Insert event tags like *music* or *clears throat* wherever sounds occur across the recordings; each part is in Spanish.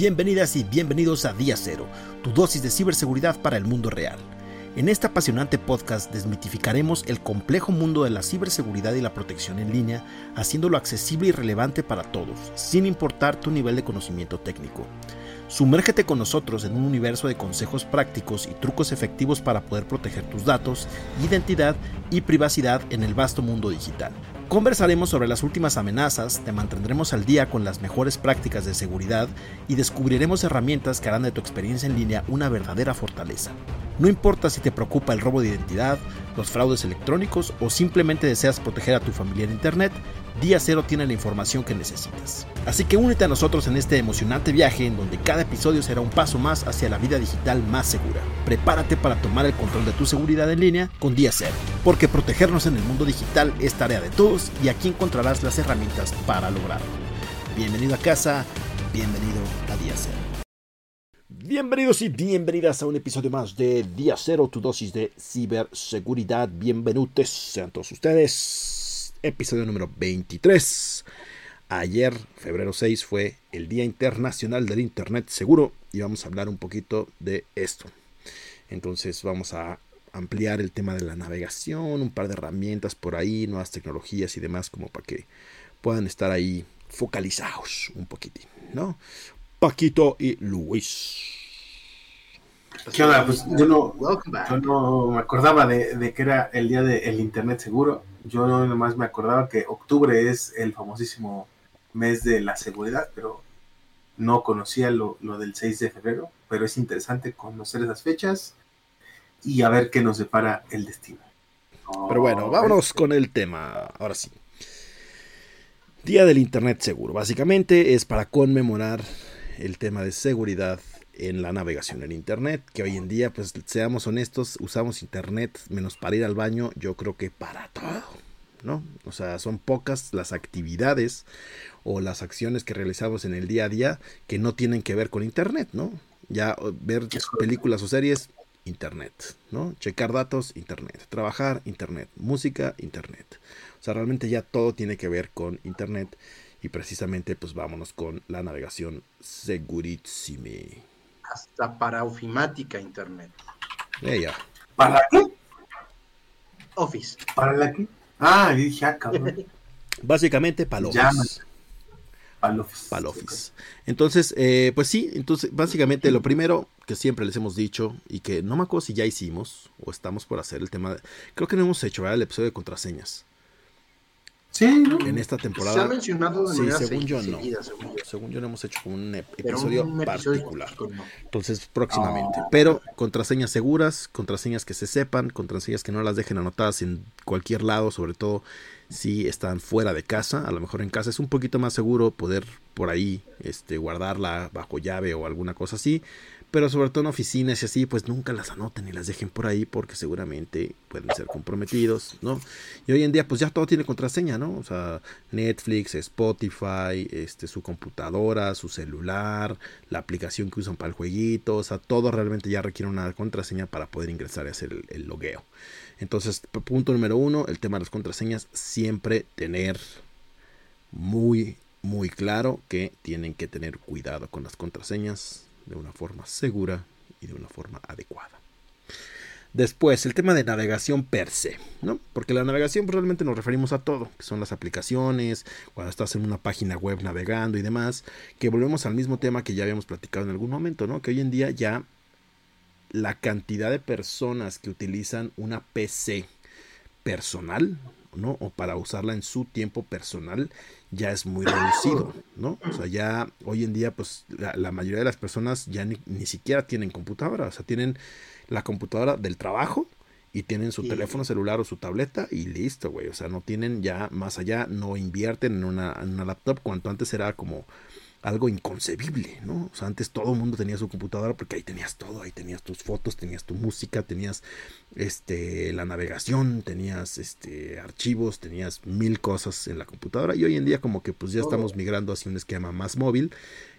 Bienvenidas y bienvenidos a Día Cero, tu dosis de ciberseguridad para el mundo real. En este apasionante podcast desmitificaremos el complejo mundo de la ciberseguridad y la protección en línea, haciéndolo accesible y relevante para todos, sin importar tu nivel de conocimiento técnico. Sumérgete con nosotros en un universo de consejos prácticos y trucos efectivos para poder proteger tus datos, identidad y privacidad en el vasto mundo digital. Conversaremos sobre las últimas amenazas, te mantendremos al día con las mejores prácticas de seguridad y descubriremos herramientas que harán de tu experiencia en línea una verdadera fortaleza. No importa si te preocupa el robo de identidad, los fraudes electrónicos o simplemente deseas proteger a tu familia en Internet, Día Cero tiene la información que necesitas. Así que únete a nosotros en este emocionante viaje en donde cada episodio será un paso más hacia la vida digital más segura. Prepárate para tomar el control de tu seguridad en línea con Día Cero, porque protegernos en el mundo digital es tarea de todos y aquí encontrarás las herramientas para lograrlo. Bienvenido a casa, bienvenido a Día Cero. Bienvenidos y bienvenidas a un episodio más de Día Cero, tu dosis de ciberseguridad. Bienvenidos sean todos ustedes episodio número 23. Ayer, febrero 6, fue el Día Internacional del Internet Seguro y vamos a hablar un poquito de esto. Entonces vamos a ampliar el tema de la navegación, un par de herramientas por ahí, nuevas tecnologías y demás como para que puedan estar ahí focalizados un poquitín, ¿no? Paquito y Luis. ¿Qué onda? Pues yo no, no me acordaba de, que era el día del Internet seguro. Yo no nomás me acordaba que octubre es el famosísimo mes de la seguridad, pero no conocía lo, del 6 de febrero. Pero es interesante conocer esas fechas y a ver qué nos depara el destino. pero bueno, vámonos con el tema. Ahora sí. Día del Internet seguro. Básicamente es para conmemorar el tema de seguridad en la navegación en internet, que hoy en día, pues seamos honestos, usamos internet menos para ir al baño, yo creo que para todo, ¿no? O sea, son pocas las actividades o las acciones que realizamos en el día a día que no tienen que ver con internet, ¿no? Ya ver películas o series, internet, ¿no? Checar datos, internet. Trabajar, internet. Música, internet. O sea, realmente ya todo tiene que ver con internet y precisamente pues vámonos con la navegación segurísima hasta para ofimática internet. ya. ¿Para qué? Office. ¿Para la qué? Ah, dije, ah, *laughs* Básicamente para Office. Para Office. Entonces, eh, pues sí, entonces básicamente lo primero que siempre les hemos dicho y que no me acuerdo si ya hicimos o estamos por hacer el tema, de, creo que no hemos hecho ¿verdad? el episodio de contraseñas. Sí, en esta temporada. Se ha mencionado de sí, según yo no. según yo. no hemos hecho un episodio, particular. Entonces, próximamente. Pero contraseñas seguras, contraseñas que se sepan, contraseñas que no las dejen anotadas en cualquier lado, sobre todo si están fuera de casa. A lo mejor en casa es un poquito más seguro poder por ahí este, guardarla bajo llave o alguna cosa así pero sobre todo en oficinas y así, pues nunca las anoten y las dejen por ahí porque seguramente pueden ser comprometidos, ¿no? Y hoy en día pues ya todo tiene contraseña, ¿no? O sea, Netflix, Spotify, este, su computadora, su celular, la aplicación que usan para el jueguito, o sea, todo realmente ya requiere una contraseña para poder ingresar y hacer el, el logueo. Entonces, punto número uno, el tema de las contraseñas, siempre tener muy, muy claro que tienen que tener cuidado con las contraseñas de una forma segura y de una forma adecuada. Después, el tema de navegación per se, ¿no? Porque la navegación pues, realmente nos referimos a todo, que son las aplicaciones, cuando estás en una página web navegando y demás, que volvemos al mismo tema que ya habíamos platicado en algún momento, ¿no? Que hoy en día ya la cantidad de personas que utilizan una PC personal, ¿no? O para usarla en su tiempo personal, ya es muy reducido, ¿no? O sea, ya hoy en día, pues la, mayoría de las personas ya ni, siquiera tienen computadora, o sea, tienen la computadora del trabajo y tienen su teléfono celular o su tableta y listo, güey, o sea, no tienen ya más allá, no invierten en una, en una laptop, cuanto antes era como algo inconcebible, ¿no? O sea, antes todo el mundo tenía su computadora porque ahí tenías todo, ahí tenías tus fotos, tenías tu música, tenías este la navegación, tenías este archivos, tenías mil cosas en la computadora y hoy en día como que pues ya estamos migrando hacia un esquema más móvil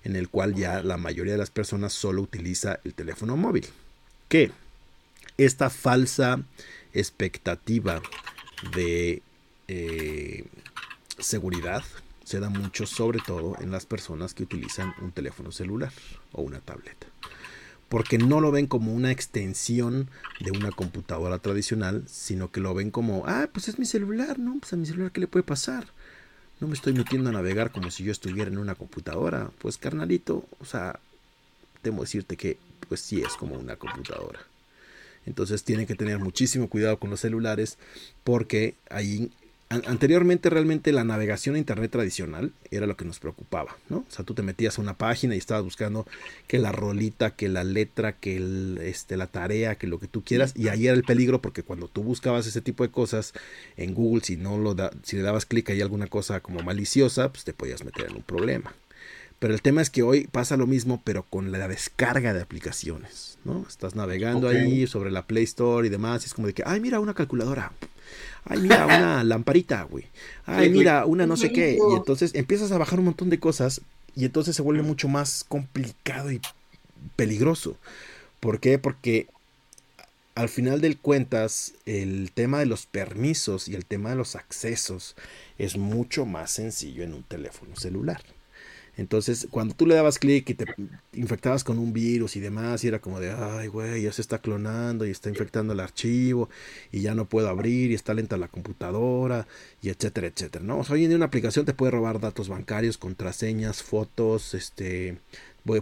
en el cual ya la mayoría de las personas solo utiliza el teléfono móvil. ¿Qué? Esta falsa expectativa de eh, seguridad se da mucho sobre todo en las personas que utilizan un teléfono celular o una tableta. Porque no lo ven como una extensión de una computadora tradicional, sino que lo ven como, ah, pues es mi celular, ¿no? Pues a mi celular, ¿qué le puede pasar? No me estoy metiendo a navegar como si yo estuviera en una computadora. Pues carnalito, o sea, temo decirte que pues sí es como una computadora. Entonces tienen que tener muchísimo cuidado con los celulares porque ahí anteriormente realmente la navegación a internet tradicional era lo que nos preocupaba, ¿no? O sea, tú te metías a una página y estabas buscando que la rolita, que la letra, que el, este, la tarea, que lo que tú quieras, y ahí era el peligro porque cuando tú buscabas ese tipo de cosas en Google, si no lo da, si le dabas clic ahí alguna cosa como maliciosa, pues te podías meter en un problema. Pero el tema es que hoy pasa lo mismo, pero con la descarga de aplicaciones, ¿no? Estás navegando ahí sobre la Play Store y demás, y es como de que, ay, mira, una calculadora. Ay, mira, una *laughs* lamparita, güey. Ay, mira, una no sé qué. Y entonces empiezas a bajar un montón de cosas y entonces se vuelve mucho más complicado y peligroso. ¿Por qué? Porque al final del cuentas, el tema de los permisos y el tema de los accesos es mucho más sencillo en un teléfono celular. Entonces, cuando tú le dabas clic y te infectabas con un virus y demás, y era como de, ay, güey, ya se está clonando y está infectando el archivo y ya no puedo abrir y está lenta la computadora y etcétera, etcétera, ¿no? O sea, hoy en una aplicación te puede robar datos bancarios, contraseñas, fotos, este,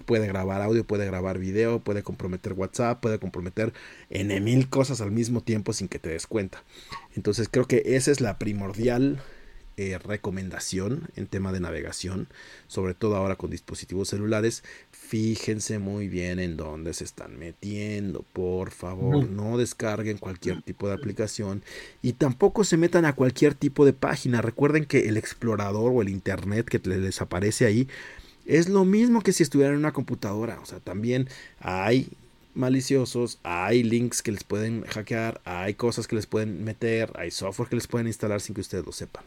puede grabar audio, puede grabar video, puede comprometer WhatsApp, puede comprometer en mil cosas al mismo tiempo sin que te des cuenta. Entonces creo que esa es la primordial eh, recomendación en tema de navegación, sobre todo ahora con dispositivos celulares. Fíjense muy bien en dónde se están metiendo, por favor, no descarguen cualquier tipo de aplicación y tampoco se metan a cualquier tipo de página. Recuerden que el explorador o el internet que les aparece ahí es lo mismo que si estuvieran en una computadora. O sea, también hay maliciosos, hay links que les pueden hackear, hay cosas que les pueden meter, hay software que les pueden instalar sin que ustedes lo sepan.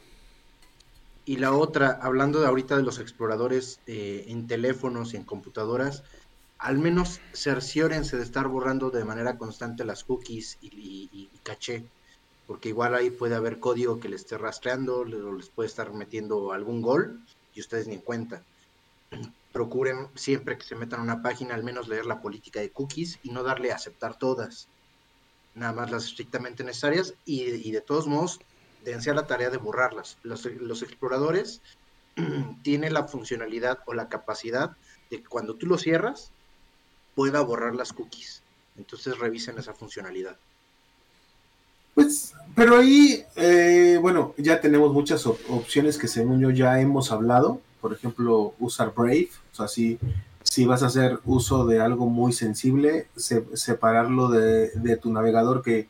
Y la otra, hablando de ahorita de los exploradores eh, en teléfonos y en computadoras, al menos cerciórense de estar borrando de manera constante las cookies y, caché, porque igual ahí puede haber código que les esté rastreando o les puede estar metiendo algún gol y ustedes ni en cuenta. *clears throat* Procuren siempre que se metan a una página al menos leer la política de cookies y no darle a aceptar todas, nada más las estrictamente necesarias y, y de todos modos dense a la tarea de borrarlas. Los, exploradores *clears throat* tienen la funcionalidad o la capacidad de que cuando tú lo cierras, pueda borrar las cookies. Entonces revisen esa funcionalidad. Pues, pero ahí, eh, bueno, ya tenemos muchas opciones que según yo ya hemos hablado. Por ejemplo, usar Brave. O sea, si, si vas a hacer uso de algo muy sensible, separarlo de, de tu navegador que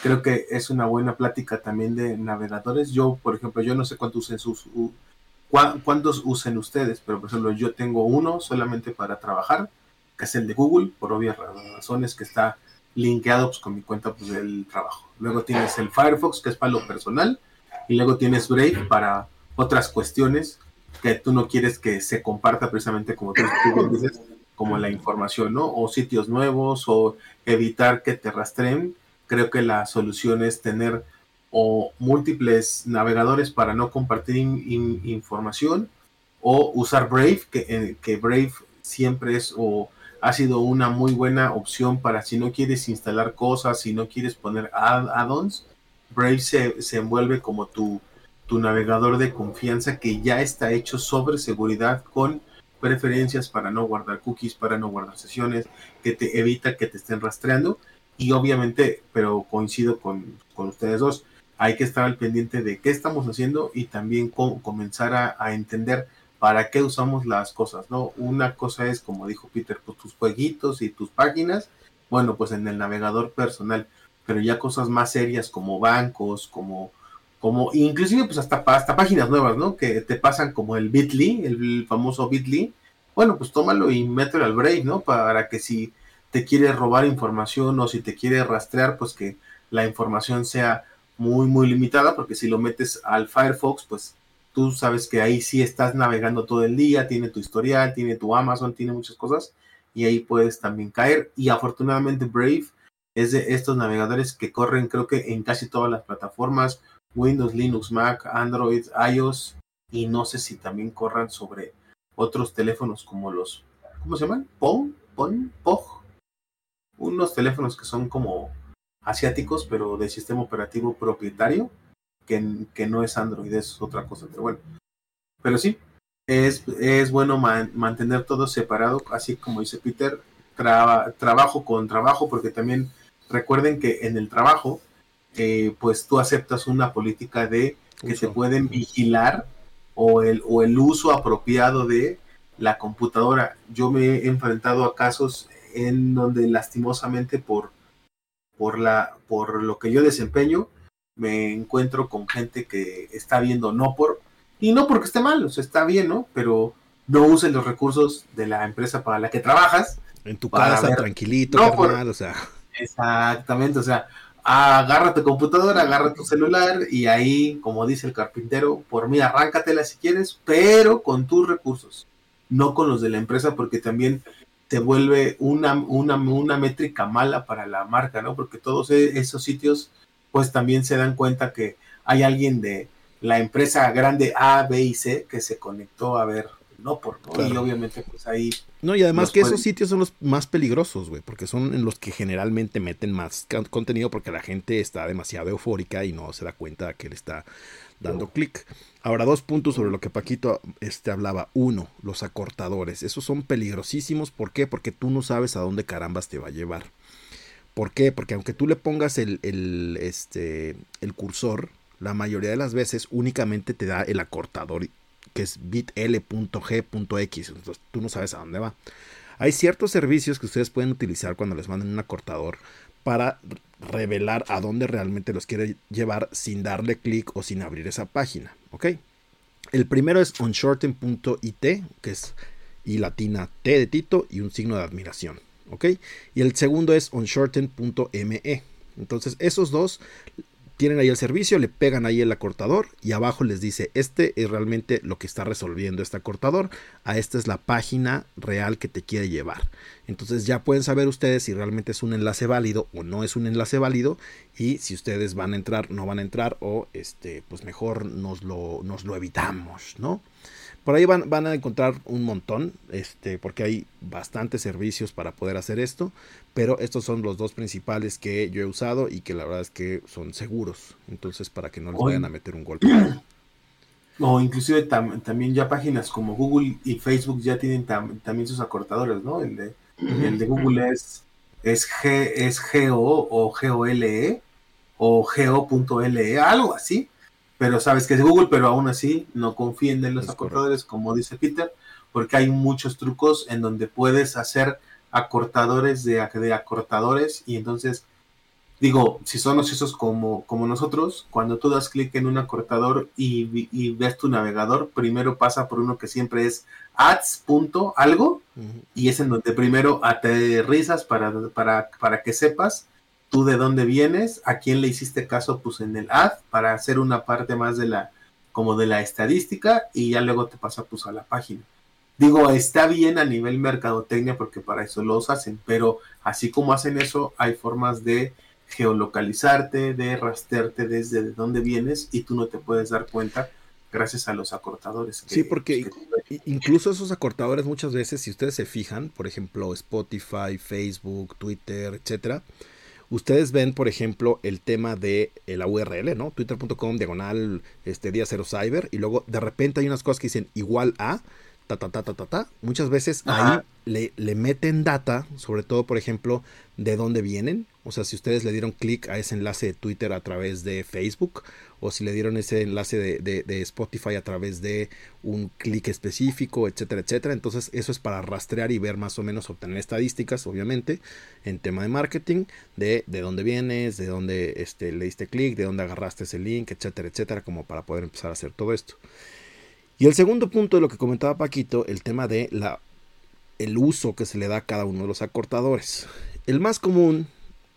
creo que es una buena plática también de navegadores. Yo, por ejemplo, yo no sé cuántos usen sus cuántos usen ustedes, pero por ejemplo, yo tengo uno solamente para trabajar, que es el de Google, por obvias razones que está linkeado pues, con mi cuenta pues, del trabajo. Luego tienes el Firefox, que es para lo personal, y luego tienes Brave para otras cuestiones que tú no quieres que se comparta precisamente como tú, tú dices, como la información, ¿no? O sitios nuevos, o evitar que te rastreen creo que la solución es tener o múltiples navegadores para no compartir información o usar Brave, que, eh, que, Brave siempre es o ha sido una muy buena opción para si no quieres instalar cosas, si no quieres poner add-ons, Brave se, se, envuelve como tu, tu navegador de confianza que ya está hecho sobre seguridad con preferencias para no guardar cookies, para no guardar sesiones, que te evita que te estén rastreando y obviamente, pero coincido con, ustedes dos, hay que estar al pendiente de qué estamos haciendo y también comenzar a, entender para qué usamos las cosas, ¿no? Una cosa es, como dijo Peter, pues tus jueguitos y tus páginas, bueno, pues en el navegador personal, pero ya cosas más serias como bancos, como, como, inclusive pues hasta, hasta páginas nuevas, ¿no? Que te pasan como el Bitly, el famoso Bitly, bueno, pues tómalo y mételo al break, ¿no? Para que si te quiere robar información o si te quiere rastrear, pues que la información sea muy, muy limitada, porque si lo metes al Firefox, pues tú sabes que ahí sí estás navegando todo el día, tiene tu historial, tiene tu Amazon, tiene muchas cosas, y ahí puedes también caer. Y afortunadamente Brave es de estos navegadores que corren creo que en casi todas las plataformas, Windows, Linux, Mac, Android, iOS, y no sé si también corran sobre otros teléfonos como los, ¿cómo se llaman? PON, PON, POG. Unos teléfonos que son como asiáticos, pero de sistema operativo propietario, que, que no es Android, es otra cosa, pero bueno. Pero sí, es, es bueno mantener todo separado, así como dice Peter, trabajo con trabajo, porque también recuerden que en el trabajo, eh, pues tú aceptas una política de que se pueden vigilar o el, o el uso apropiado de la computadora. Yo me he enfrentado a casos en donde lastimosamente por, por, la, por lo que yo desempeño, me encuentro con gente que está viendo no por, y no porque esté mal, o sea, está bien, ¿no? Pero no usen los recursos de la empresa para la que trabajas. En tu casa, tranquilito, no, o sea. Exactamente, o sea, agarra tu computadora, agarra tu celular y ahí, como dice el carpintero, por mí arráncatela si quieres, pero con tus recursos, no con los de la empresa, porque también te vuelve una, una, una métrica mala para la marca, ¿no? Porque todos e, esos sitios, pues también se dan cuenta que hay alguien de la empresa grande A, B y C que se conectó a ver no por y obviamente pues ahí no y además que esos sitios son los más peligrosos güey porque son en los que generalmente meten más contenido porque la gente está demasiado eufórica y no se da cuenta que le está dando clic ahora dos puntos sobre lo que Paquito este hablaba uno los acortadores esos son peligrosísimos ¿por qué? porque tú no sabes a dónde carambas te va a llevar ¿por qué? porque aunque tú le pongas el, el este el cursor la mayoría de las veces únicamente te da el acortador que es bit.l.g.x. Entonces tú no sabes a dónde va. Hay ciertos servicios que ustedes pueden utilizar cuando les manden un acortador para revelar a dónde realmente los quiere llevar sin darle clic o sin abrir esa página. ¿Ok? El primero es onshorten.it, que es y latina T de Tito y un signo de admiración. ¿Ok? Y el segundo es onshorten.me. Entonces, esos dos tienen ahí el servicio, le pegan ahí el acortador y abajo les dice, este es realmente lo que está resolviendo este acortador, a esta es la página real que te quiere llevar. Entonces ya pueden saber ustedes si realmente es un enlace válido o no es un enlace válido y si ustedes van a entrar, no van a entrar o este, pues mejor nos lo, nos lo evitamos, ¿no? Por ahí van, van, a encontrar un montón, este, porque hay bastantes servicios para poder hacer esto, pero estos son los dos principales que yo he usado y que la verdad es que son seguros, entonces para que no les vayan a meter un golpe. *clears throat* O inclusive también ya páginas como Google y Facebook ya tienen también sus acortadores, ¿no? El de, el de Google es, es, G, es GO o GOLE o GO.le, algo así pero sabes que es Google, pero aún así no confíen en los acortadores, como dice Peter, porque hay muchos trucos en donde puedes hacer acortadores de, de acortadores y entonces digo, si son ociosos como, como nosotros, cuando tú das clic en un acortador y, ves tu navegador, primero pasa por uno que siempre es ads.algo algo y es en donde primero aterrizas para, para, para que sepas tú de dónde vienes, a quién le hiciste caso, pues en el ad, para hacer una parte más de la, como de la estadística, y ya luego te pasa pues a la página. Digo, está bien a nivel mercadotecnia porque para eso los hacen, pero así como hacen eso, hay formas de geolocalizarte, de rastrearte desde dónde vienes y tú no te puedes dar cuenta gracias a los acortadores. sí, porque incluso esos acortadores muchas veces, si ustedes se fijan, por ejemplo, Spotify, Facebook, Twitter, etcétera, Ustedes ven, por ejemplo, el tema de eh, la URL, ¿no? Twitter.com, diagonal, este día cero cyber, y luego de repente hay unas cosas que dicen igual a, ta, ta, ta, ta, ta, ta. Muchas veces ahí le, le, meten data, sobre todo, por ejemplo, de dónde vienen. O sea, si ustedes le dieron clic a ese enlace de Twitter a través de Facebook o si le dieron ese enlace de, Spotify a través de un clic específico, etcétera, etcétera. Entonces eso es para rastrear y ver más o menos, obtener estadísticas, obviamente, en tema de marketing, de, de dónde vienes, de dónde este, le diste clic, de dónde agarraste ese link, etcétera, etcétera, como para poder empezar a hacer todo esto. Y el segundo punto de lo que comentaba Paquito, el tema de la, el uso que se le da a cada uno de los acortadores. El más común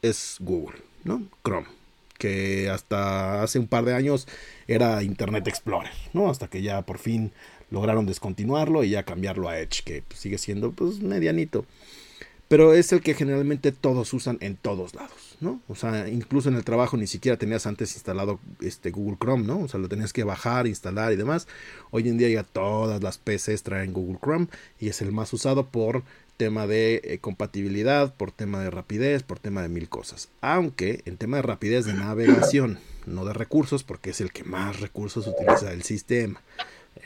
es Google, ¿no? Chrome que hasta hace un par de años era Internet Explorer, ¿no? Hasta que ya por fin lograron descontinuarlo y ya cambiarlo a Edge, que pues, sigue siendo pues medianito. Pero es el que generalmente todos usan en todos lados, ¿no? O sea, incluso en el trabajo ni siquiera tenías antes instalado este Google Chrome, ¿no? O sea, lo tenías que bajar, instalar y demás. Hoy en día ya todas las PCs traen Google Chrome y es el más usado por tema de eh, compatibilidad, por tema de rapidez, por tema de mil cosas. Aunque en tema de rapidez de navegación, no de recursos, porque es el que más recursos utiliza el sistema.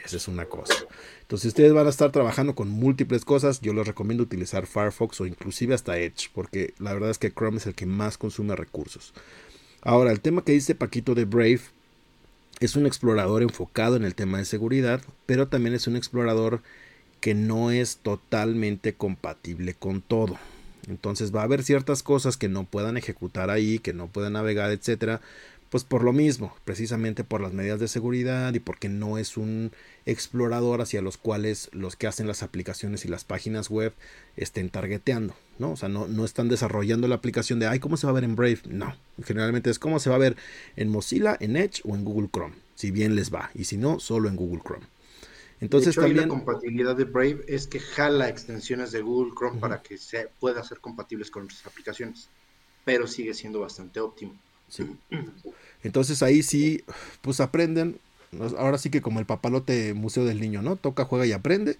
Esa es una cosa. Entonces, si ustedes van a estar trabajando con múltiples cosas, yo les recomiendo utilizar Firefox o inclusive hasta Edge, porque la verdad es que Chrome es el que más consume recursos. Ahora, el tema que dice Paquito de Brave es un explorador enfocado en el tema de seguridad, pero también es un explorador que no es totalmente compatible con todo. Entonces va a haber ciertas cosas que no puedan ejecutar ahí, que no puedan navegar, etcétera, pues por lo mismo, precisamente por las medidas de seguridad y porque no es un explorador hacia los cuales los que hacen las aplicaciones y las páginas web estén targeteando, ¿no? O sea, no, no están desarrollando la aplicación de, ay, ¿cómo se va a ver en Brave? No, generalmente es cómo se va a ver en Mozilla, en Edge o en Google Chrome, si bien les va, y si no, solo en Google Chrome. Entonces también la compatibilidad de Brave es que jala extensiones de Google Chrome para que se pueda ser compatibles con otras aplicaciones, pero sigue siendo bastante óptimo. Entonces ahí sí, pues aprenden. Ahora sí que como el papalote museo del niño, ¿no? Toca, juega y aprende.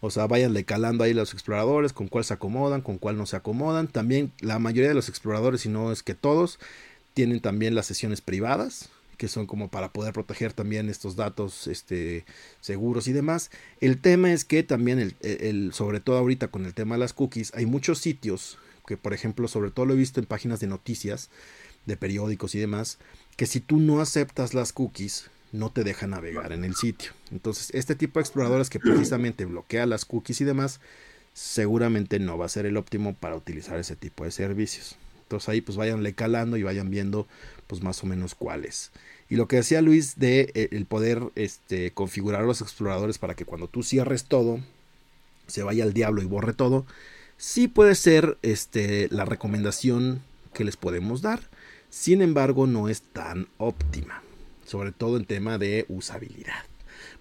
O sea, váyanle calando ahí los exploradores, con cuál se acomodan, con cuál no se acomodan. También la mayoría de los exploradores, si no es que todos, tienen también las sesiones privadas, que son como para poder proteger también estos datos este, seguros y demás. El tema es que también, el, el, sobre todo ahorita con el tema de las cookies, hay muchos sitios que, por ejemplo, sobre todo lo he visto en páginas de noticias, de periódicos y demás, que si tú no aceptas las cookies, no te deja navegar en el sitio. Entonces, este tipo de exploradores que precisamente bloquea las cookies y demás, seguramente no va a ser el óptimo para utilizar ese tipo de servicios. Entonces ahí pues vayanle calando y vayan viendo pues más o menos cuáles. Y lo que decía Luis de eh, el poder este, configurar los exploradores para que cuando tú cierres todo, se vaya al diablo y borre todo, sí puede ser este, la recomendación que les podemos dar. Sin embargo, no es tan óptima, sobre todo en tema de usabilidad.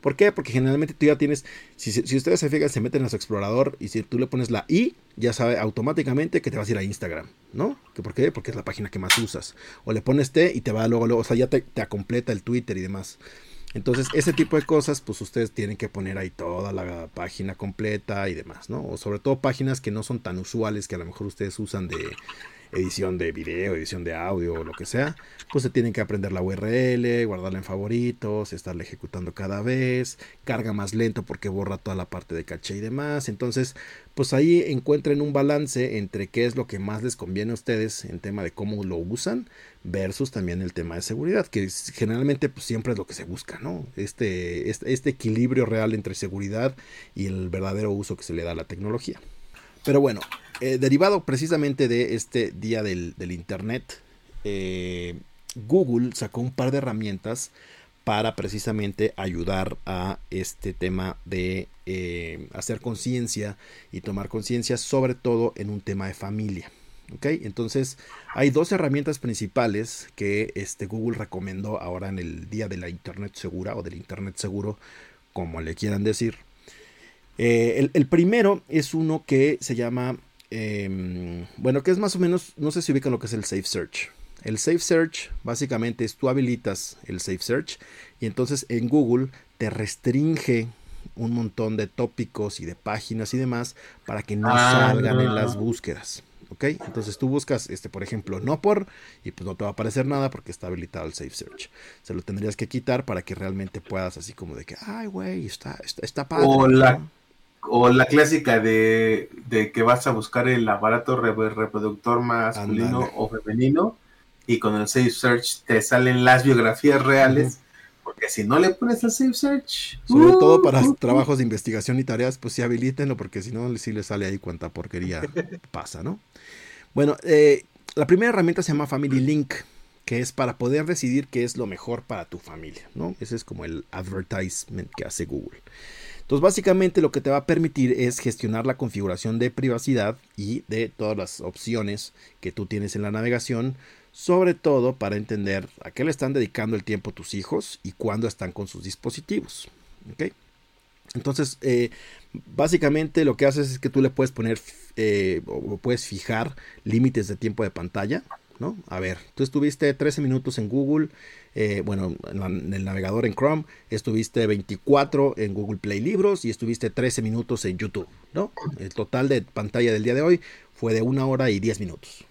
¿Por qué? Porque generalmente tú ya tienes, si, ustedes se fijan, se meten en su explorador y si tú le pones la I, ya sabe automáticamente que te vas a ir a Instagram, ¿no? ¿Por qué? Porque es la página que más usas. O le pones T y te va luego, luego o sea, ya te, te completa el Twitter y demás. Entonces, ese tipo de cosas, pues ustedes tienen que poner ahí toda la página completa y demás, ¿no? O sobre todo páginas que no son tan usuales que a lo mejor ustedes usan de edición de video, edición de audio o lo que sea, pues se tienen que aprender la URL, guardarla en favoritos, estarla ejecutando cada vez, carga más lento porque borra toda la parte de caché y demás. Entonces, pues ahí encuentren un balance entre qué es lo que más les conviene a ustedes en tema de cómo lo usan versus también el tema de seguridad, que generalmente pues siempre es lo que se busca, ¿no? Este, este, este equilibrio real entre seguridad y el verdadero uso que se le da a la tecnología. Pero bueno, eh, derivado precisamente de este día del, Internet, eh, Google sacó un par de herramientas para precisamente ayudar a este tema de eh, hacer conciencia y tomar conciencia, sobre todo en un tema de familia. ¿ok? Entonces, hay dos herramientas principales que este, Google recomendó ahora en el día de la Internet segura o del Internet seguro, como le quieran decir. Eh, el, primero es uno que se llama, em, bueno, que es más o menos, no sé si ubican lo que es el Safe Search. El Safe Search básicamente es tú habilitas el Safe Search y entonces en Google te restringe un montón de tópicos y de páginas y demás para que no ah, salgan en las búsquedas. ¿Ok? Entonces tú buscas, este, por ejemplo, no por, y pues no te va a aparecer nada porque está habilitado el Safe Search. Se lo tendrías que quitar para que realmente puedas, así como de que, ay, güey, está, está, está padre. O la, o la clásica de, que vas a buscar el aparato reproductor masculino o femenino y con el Safe Search te salen las biografías reales. Porque si no le pones el Safe Search. Sobre todo para uh, uh, uh. trabajos de investigación y tareas, pues sí habilítenlo, porque si no, sí le sale ahí cuánta porquería *laughs* pasa, ¿no? Bueno, eh, la primera herramienta se llama Family Link, que es para poder decidir qué es lo mejor para tu familia, ¿no? Ese es como el advertisement que hace Google. Entonces básicamente lo que te va a permitir es gestionar la configuración de privacidad y de todas las opciones que tú tienes en la navegación, sobre todo para entender a qué le están dedicando el tiempo tus hijos y cuándo están con sus dispositivos. Entonces, eh, básicamente lo que haces es que tú le puedes poner eh, o puedes fijar límites de tiempo de pantalla, ¿no? A ver, tú estuviste 13 minutos en Google, eh, bueno, en, el navegador en Chrome, estuviste 24 en Google Play Libros y estuviste 13 minutos en YouTube, ¿no? El total de pantalla del día de hoy fue de una hora y 10 minutos.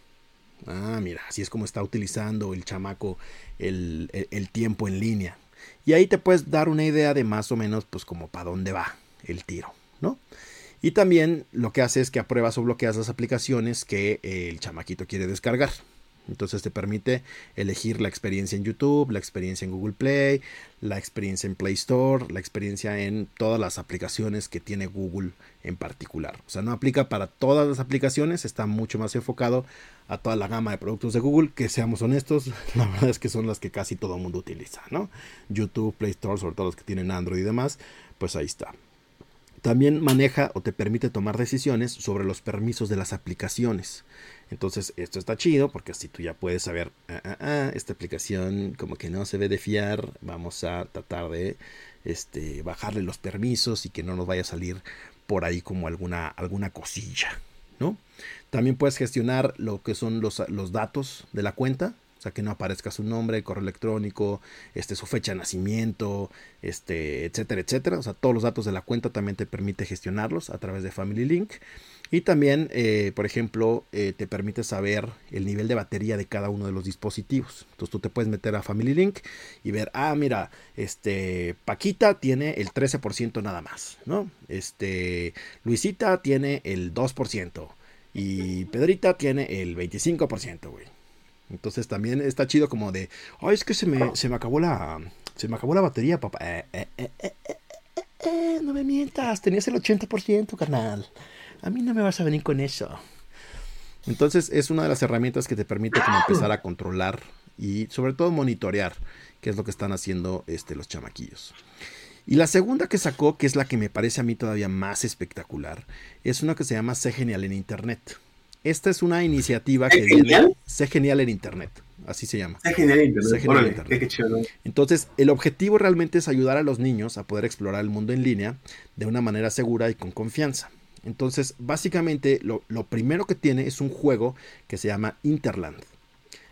Ah, mira, así es como está utilizando el chamaco el, tiempo en línea. Y ahí te puedes dar una idea de más o menos, pues, como para dónde va el tiro, ¿no? Y también lo que hace es que apruebas o bloqueas las aplicaciones que el chamaquito quiere descargar. Entonces te permite elegir la experiencia en YouTube, la experiencia en Google Play, la experiencia en Play Store, la experiencia en todas las aplicaciones que tiene Google en particular. O sea, no aplica para todas las aplicaciones, está mucho más enfocado a toda la gama de productos de Google, que seamos honestos, *laughs* la verdad es que son las que casi todo el mundo utiliza, ¿no? YouTube, Play Store, sobre todo los que tienen Android y demás, pues ahí está. También maneja o te permite tomar decisiones sobre los permisos de las aplicaciones. Entonces, esto está chido porque así tú ya puedes saber, ah, ah, ah, esta aplicación como que no se ve de fiar, vamos a tratar de este, bajarle los permisos y que no nos vaya a salir por ahí como alguna, alguna cosilla, ¿no? También puedes gestionar lo que son los, los datos de la cuenta, o sea, que no aparezca su nombre, correo electrónico, este, su fecha de nacimiento, este, etcétera, etcétera. O sea, todos los datos de la cuenta también te permite gestionarlos a través de Family Link. Y también, eh, por ejemplo, eh, te permite saber el nivel de batería de cada uno de los dispositivos. Entonces tú te puedes meter a Family Link y ver, ah, mira, este, Paquita tiene el 13% nada más, ¿no? Este, Luisita tiene el 2% y Pedrita tiene el 25%, güey. Entonces también está chido como de, ay, es que se me, se me acabó la, se me acabó la batería, papá. Eh, no me mientas, tenías el 80%, carnal. A mí no me vas a venir con eso. Entonces es una de las herramientas que te permite como empezar a controlar y sobre todo monitorear qué es lo que están haciendo este, los chamaquillos. Y la segunda que sacó, que es la que me parece a mí todavía más espectacular, es una que se llama Sé Genial en Internet. Esta es una iniciativa que viene... Sé Genial en Internet, así se llama. Sé Genial en Internet. Entonces, el objetivo realmente es ayudar a los niños a poder explorar el mundo en línea de una manera segura y con confianza. Entonces, básicamente, lo, primero que tiene es un juego que se llama Interland.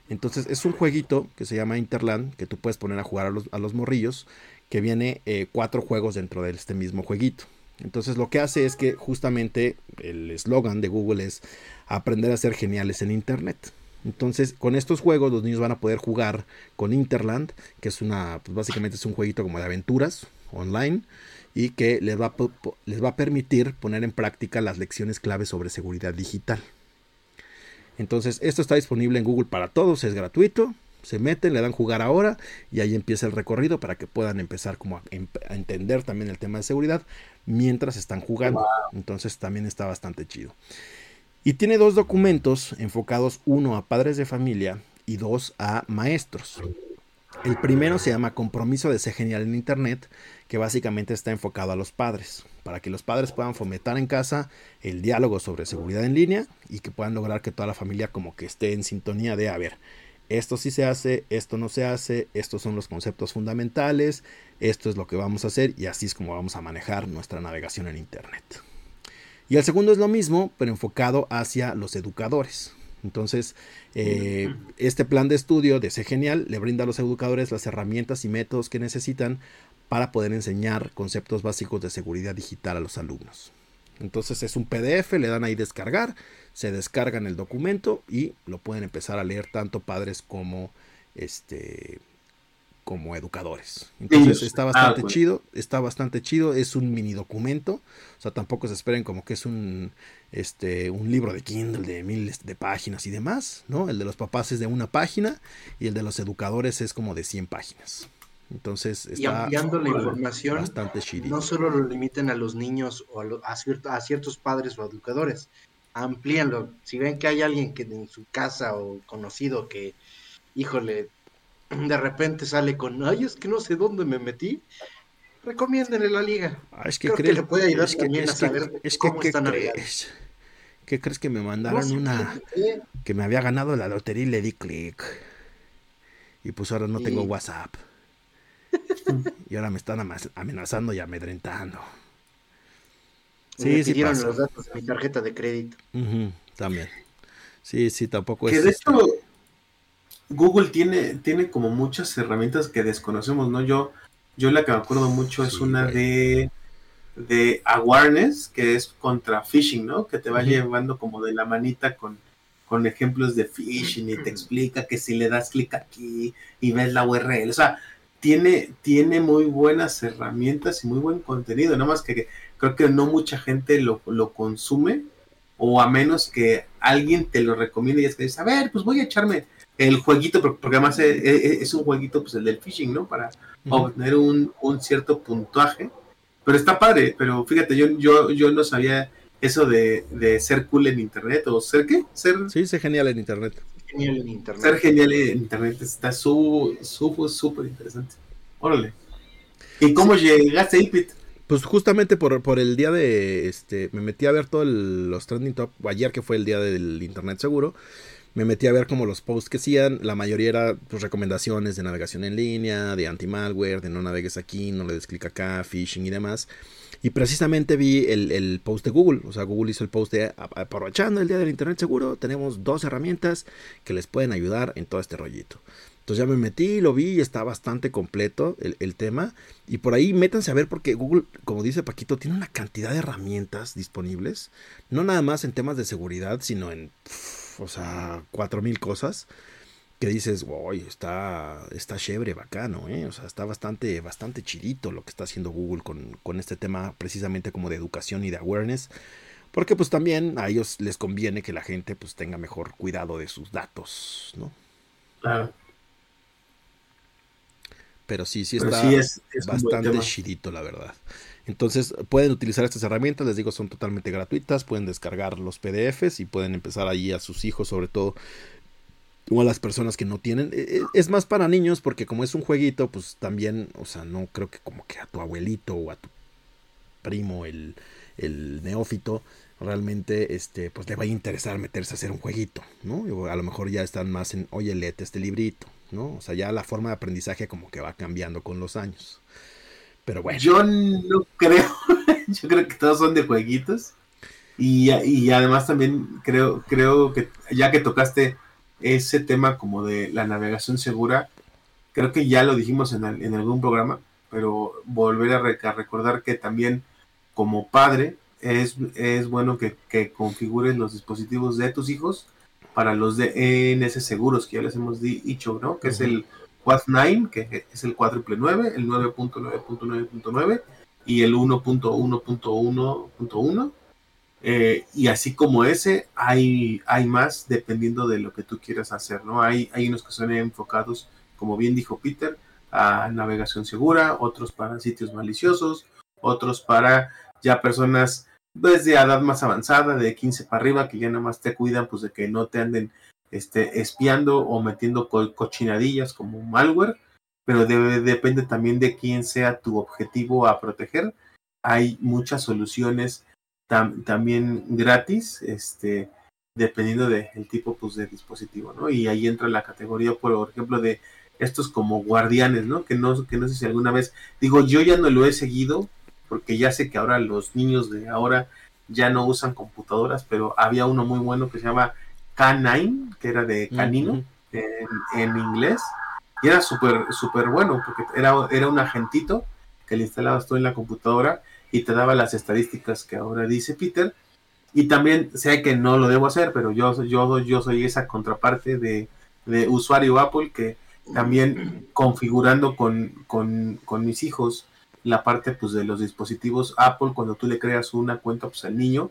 Entonces, es un jueguito que se llama Interland que tú puedes poner a jugar a los, morrillos, que viene eh, cuatro juegos dentro de este mismo jueguito. Entonces, lo que hace es que justamente el eslogan de Google es aprender a ser geniales en Internet. Entonces, con estos juegos los niños van a poder jugar con Interland, que es una, pues básicamente es un jueguito como de aventuras online y que les va, les va a permitir poner en práctica las lecciones claves sobre seguridad digital. Entonces, esto está disponible en Google para todos, es gratuito. Se meten, le dan jugar ahora y ahí empieza el recorrido para que puedan empezar como a, em, entender también el tema de seguridad mientras están jugando. Entonces también está bastante chido. Y tiene dos documentos enfocados, uno a padres de familia y dos a maestros. El primero se llama Compromiso de ser genial en Internet, que básicamente está enfocado a los padres, para que los padres puedan fomentar en casa el diálogo sobre seguridad en línea y que puedan lograr que toda la familia como que esté en sintonía de, a ver, esto sí se hace, esto no se hace, estos son los conceptos fundamentales, esto es lo que vamos a hacer y así es como vamos a manejar nuestra navegación en Internet. Y el segundo es lo mismo, pero enfocado hacia los educadores. Entonces, eh, este plan de estudio de C Genial le brinda a los educadores las herramientas y métodos que necesitan para poder enseñar conceptos básicos de seguridad digital a los alumnos. Entonces es un PDF, le dan ahí descargar, se descargan el documento y lo pueden empezar a leer tanto padres como este como educadores. Entonces está ah, bastante chido, está bastante chido, es un mini documento, o sea, tampoco se esperen como que es un este un libro de Kindle de miles de páginas y demás, ¿no? El de los papás es de una página y el de los educadores es como de 100 páginas. Entonces está y ampliando la información, bastante no solo lo limiten a los niños o a, a, ciertos padres o educadores, amplíanlo. Si ven que hay alguien que en su casa o conocido que, híjole, de repente sale con, ay, es que no sé dónde me metí, recomiéndenle la liga. Ah, es que, Creo que le puede ayudar también a saber cómo están crees? ¿Qué crees que me mandaron una que me había ganado la lotería y le di clic? Y pues ahora no tengo WhatsApp. *laughs* y ahora me están amenazando y amedrentando. Sí, sí pasa. los datos de mi tarjeta de crédito. también. Sí, sí, tampoco es. Que de hecho, Google tiene, tiene como muchas herramientas que desconocemos, ¿no? Yo, yo la que me acuerdo mucho es una de, de awareness, que es contra phishing, ¿no? Que te va llevando como de la manita con, con ejemplos de phishing y te explica que si le das clic aquí y ves la URL, o sea, tiene, tiene muy buenas herramientas y muy buen contenido, nada más que creo que no mucha gente lo, lo consume o a menos que alguien te lo recomiende y es que dice, a ver, pues voy a echarme el jueguito, porque además es, un jueguito, pues el del phishing, ¿no? Para obtener un, cierto puntuaje. Pero está padre, pero fíjate, yo, yo, yo no sabía eso de, ser cool en internet o ser qué? Ser... Sí, ser genial en internet. Genial en internet. Ser genial en internet está súper, súper interesante. Órale. ¿Y cómo llegaste ahí, Pete? Pues justamente por, por el día de, este, me metí a ver todos los trending top, ayer que fue el día del internet seguro, me metí a ver como los posts que hacían, la mayoría era pues, recomendaciones de navegación en línea, de anti-malware, de no navegues aquí, no le des clic acá, phishing y demás. Y precisamente vi el, el, post de Google, o sea, Google hizo el post de aprovechando el día del Internet seguro, tenemos dos herramientas que les pueden ayudar en todo este rollito. Entonces ya me metí, lo vi y está bastante completo el, tema. Y por ahí métanse a ver porque Google, como dice Paquito, tiene una cantidad de herramientas disponibles. No nada más en temas de seguridad, sino en, o sea, cuatro mil cosas. Que dices, wow, está, está chévere, bacano, ¿eh? O sea, está bastante, bastante chidito lo que está haciendo Google con, con este tema precisamente como de educación y de awareness. Porque pues también a ellos les conviene que la gente pues tenga mejor cuidado de sus datos, ¿no? Claro. Pero sí, sí está bastante chidito, la verdad. Entonces pueden utilizar estas herramientas, les digo, son totalmente gratuitas, pueden descargar los PDFs y pueden empezar allí a sus hijos, sobre todo, o a las personas que no tienen. E, e, es más para niños porque como es un jueguito, pues también, o sea, no creo que como que a tu abuelito o a tu primo, el, el neófito, realmente este pues le va a interesar meterse a hacer un jueguito, ¿no? a lo mejor ya están más en, oye, léete este librito, ¿no? O sea, ya la forma de aprendizaje como que va cambiando con los años. Pero bueno. Yo no creo, *laughs* yo creo que todos son de jueguitos. Y, y, además también creo, creo que ya que tocaste ese tema como de la navegación segura, creo que ya lo dijimos en, en algún programa, pero volver a, a recordar que también como padre es, es bueno que, que, configures los dispositivos de tus hijos para los DNS seguros que ya les hemos dicho, ¿no? Que es el Quad 9, que es el 499, el 9.9.9.9 y el 1.1.1.1. Eh, y así como ese, hay, hay más dependiendo de lo que tú quieras hacer, ¿no? Hay, hay unos que son enfocados, como bien dijo Peter, a navegación segura, otros para sitios maliciosos, otros para ya personas desde edad más avanzada, de 15 para arriba, que ya nada más te cuidan pues de que no te anden este, espiando o metiendo cochinadillas como malware, pero depende también de quién sea tu objetivo a proteger. Hay muchas soluciones también gratis, este, dependiendo del tipo pues, de dispositivo, ¿no? Y ahí entra la categoría, por ejemplo, de estos como guardianes, ¿no? Que no, que no sé si alguna vez, digo, yo ya no lo he seguido, porque ya sé que ahora los niños de ahora ya no usan computadoras, pero había uno muy bueno que se llama K9, que era de canino en, inglés, y era súper súper bueno, porque era, era un agentito que le instalabas tú en la computadora y te daba las estadísticas que ahora dice Peter. Y también sé que no lo debo hacer, pero yo, yo, yo soy esa contraparte de, de usuario Apple que también configurando con, con, con mis hijos la parte pues de los dispositivos Apple cuando tú le creas una cuenta pues al niño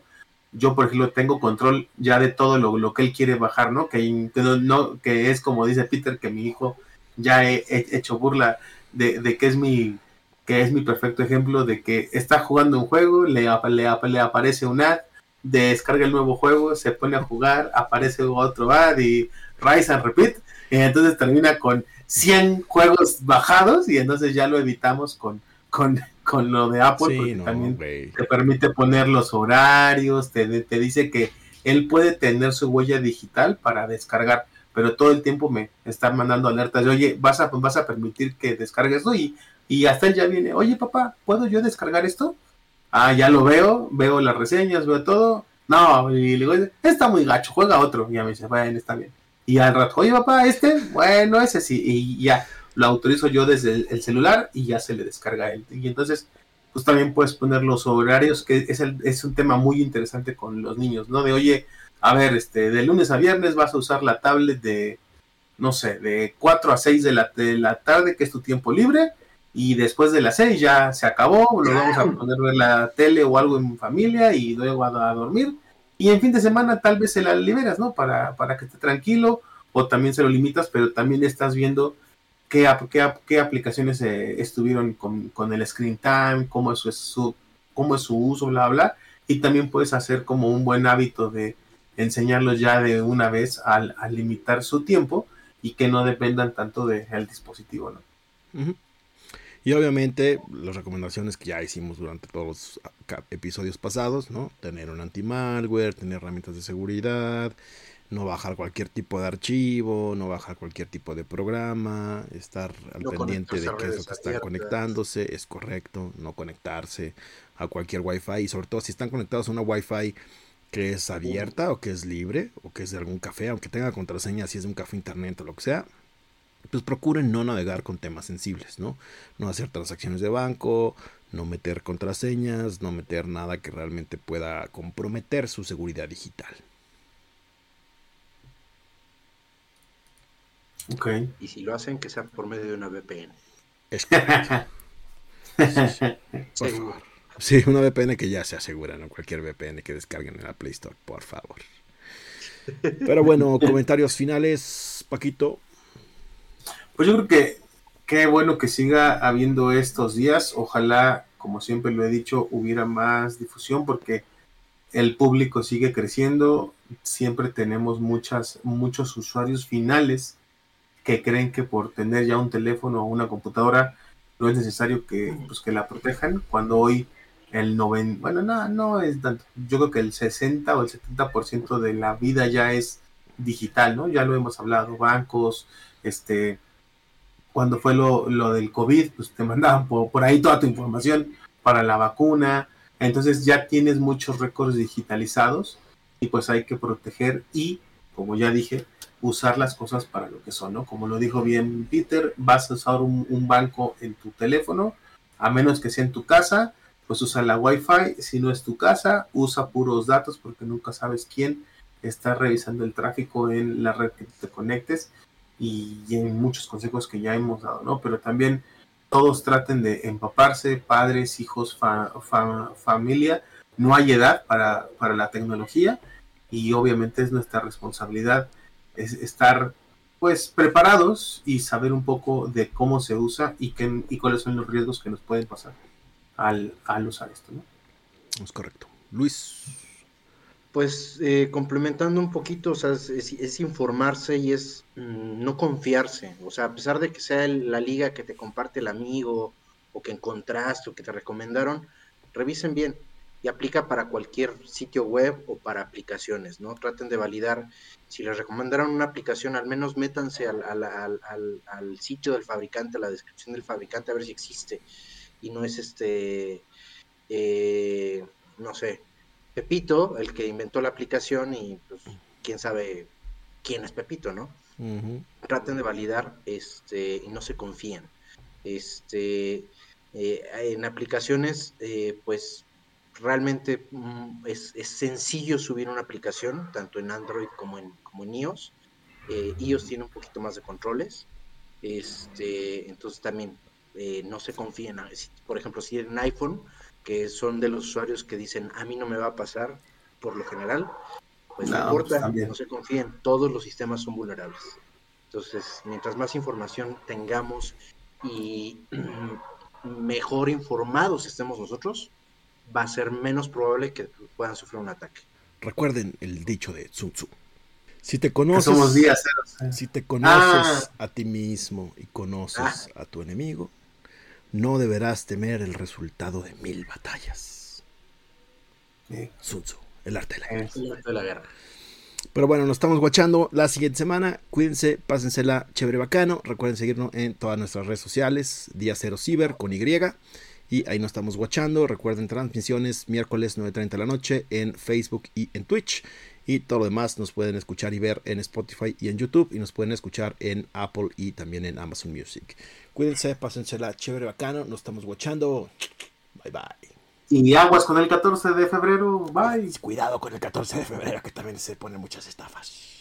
yo por ejemplo tengo control ya de todo lo, lo que él quiere bajar no que, no que es como dice Peter que mi hijo ya he, hecho burla de, de, que es mi que es mi perfecto ejemplo de que está jugando un juego le, le, le aparece un ad descarga el nuevo juego se pone a jugar aparece otro ad y rise and repeat y entonces termina con 100 juegos bajados y entonces ya lo evitamos con con, con lo de Apple, porque también te permite poner los horarios, te, te dice que él puede tener su huella digital para descargar, pero todo el tiempo me están mandando alertas de, oye, vas a, vas a permitir que descargues esto y, y hasta él ya viene, oye papá, ¿puedo yo descargar esto? Ah, ya lo veo, veo las reseñas, veo todo. No, y le digo, está muy gacho, juega otro. Y ya me dice, bueno, está bien. Y al rato, oye papá, este, bueno, ese sí. Y ya lo autorizo yo desde el, celular y ya se le descarga él. Y entonces, pues también puedes poner los horarios, que es, el, es un tema muy interesante con los niños, ¿no? De, oye, a ver, este, de lunes a viernes vas a usar la tablet de, no sé, de 4 a 6 de la, de la tarde, que es tu tiempo libre, y después de las 6 ya se acabó, lo vamos a poner ver la tele o algo en familia y luego a, a, dormir. Y en fin de semana tal vez se la liberas, ¿no? Para, para que esté tranquilo, o también se lo limitas, pero también estás viendo qué, aplicaciones eh, estuvieron con, el screen time, cómo es su, cómo es su uso, bla, bla. Y también puedes hacer como un buen hábito de enseñarlos ya de una vez al, limitar su tiempo y que no dependan tanto del dispositivo, ¿no? Y obviamente las recomendaciones que ya hicimos durante todos los episodios pasados, ¿no? Tener un anti-malware, tener herramientas de seguridad, no bajar cualquier tipo de archivo, no bajar cualquier tipo de programa, estar al pendiente de qué es lo que está conectándose, es correcto, no conectarse a cualquier wifi y sobre todo si están conectados a una wifi que es abierta o que es libre o que es de algún café, aunque tenga contraseña, si es de un café internet o lo que sea, pues procuren no navegar con temas sensibles, ¿no? No hacer transacciones de banco, no meter contraseñas, no meter nada que realmente pueda comprometer su seguridad digital. Y si lo hacen, que sea por medio de una VPN. Es correcto. *laughs* sí, una VPN que ya se asegura, ¿no? Cualquier VPN que descarguen en la Play Store, por favor. Pero bueno, *laughs* comentarios finales, Paquito. Pues yo creo que qué bueno que siga habiendo estos días. Ojalá, como siempre lo he dicho, hubiera más difusión porque el público sigue creciendo. Siempre tenemos muchas, muchos usuarios finales que creen que por tener ya un teléfono o una computadora no es necesario que, pues, que la protejan, cuando hoy el 90, bueno, no, no es tanto, yo creo que el 60 o el 70% de la vida ya es digital, ¿no? Ya lo hemos hablado, bancos, este, cuando fue lo, lo del COVID, pues te mandaban por, por ahí toda tu información para la vacuna, entonces ya tienes muchos récords digitalizados y pues hay que proteger y, como ya dije, usar las cosas para lo que son, ¿no? Como lo dijo bien Peter, vas a usar un, banco en tu teléfono, a menos que sea en tu casa, pues usa la Wi-Fi, si no es tu casa, usa puros datos porque nunca sabes quién está revisando el tráfico en la red que te conectes y, en muchos consejos que ya hemos dado, ¿no? Pero también todos traten de empaparse, padres, hijos, familia, no hay edad para, para la tecnología y obviamente es nuestra responsabilidad es estar pues preparados y saber un poco de cómo se usa y, qué, y cuáles son los riesgos que nos pueden pasar al, usar esto. ¿no? Es correcto. Luis. Pues eh, complementando un poquito, o sea, es, informarse y es mm, no confiarse. O sea, a pesar de que sea la liga que te comparte el amigo o que encontraste o que te recomendaron, revisen bien y aplica para cualquier sitio web o para aplicaciones, ¿no? Traten de validar, si les recomendaron una aplicación, al menos métanse al, al, sitio del fabricante, a la descripción del fabricante, a ver si existe y no es este, eh, no sé, Pepito, el que inventó la aplicación y pues quién sabe quién es Pepito, ¿no? Traten de validar este, y no se confíen. Este, eh, en aplicaciones, eh, pues realmente mm, es, sencillo subir una aplicación, tanto en Android como en, como en iOS. Eh, iOS tiene un poquito más de controles. Este, entonces también eh, no se confíen. Por ejemplo, si en iPhone, que son de los usuarios que dicen a mí no me va a pasar por lo general, pues no, importa, pues, no se confíen, todos los sistemas son vulnerables. Entonces, mientras más información tengamos y *clears throat* mejor informados estemos nosotros, va a ser menos probable que puedan sufrir un ataque. Recuerden el dicho de Sun Tzu. Si te conoces, si te conoces ah. a ti mismo y conoces ah. a tu enemigo, no deberás temer el resultado de mil batallas. Sun Tzu, el arte de la guerra. El arte de la guerra. Pero bueno, nos estamos guachando la siguiente semana. Cuídense, pásensela chévere bacano. Recuerden seguirnos en todas nuestras redes sociales. Día Cero Ciber con Y Y ahí nos estamos watchando. Recuerden transmisiones miércoles 9.30 de la noche en Facebook y en Twitch. Y todo lo demás nos pueden escuchar y ver en Spotify y en YouTube. Y nos pueden escuchar en Apple y también en Amazon Music. Cuídense, pásensela chévere, bacano. Nos estamos watchando. Bye bye. Y aguas con el 14 de febrero. Bye. Cuidado con el 14 de febrero que también se ponen muchas estafas.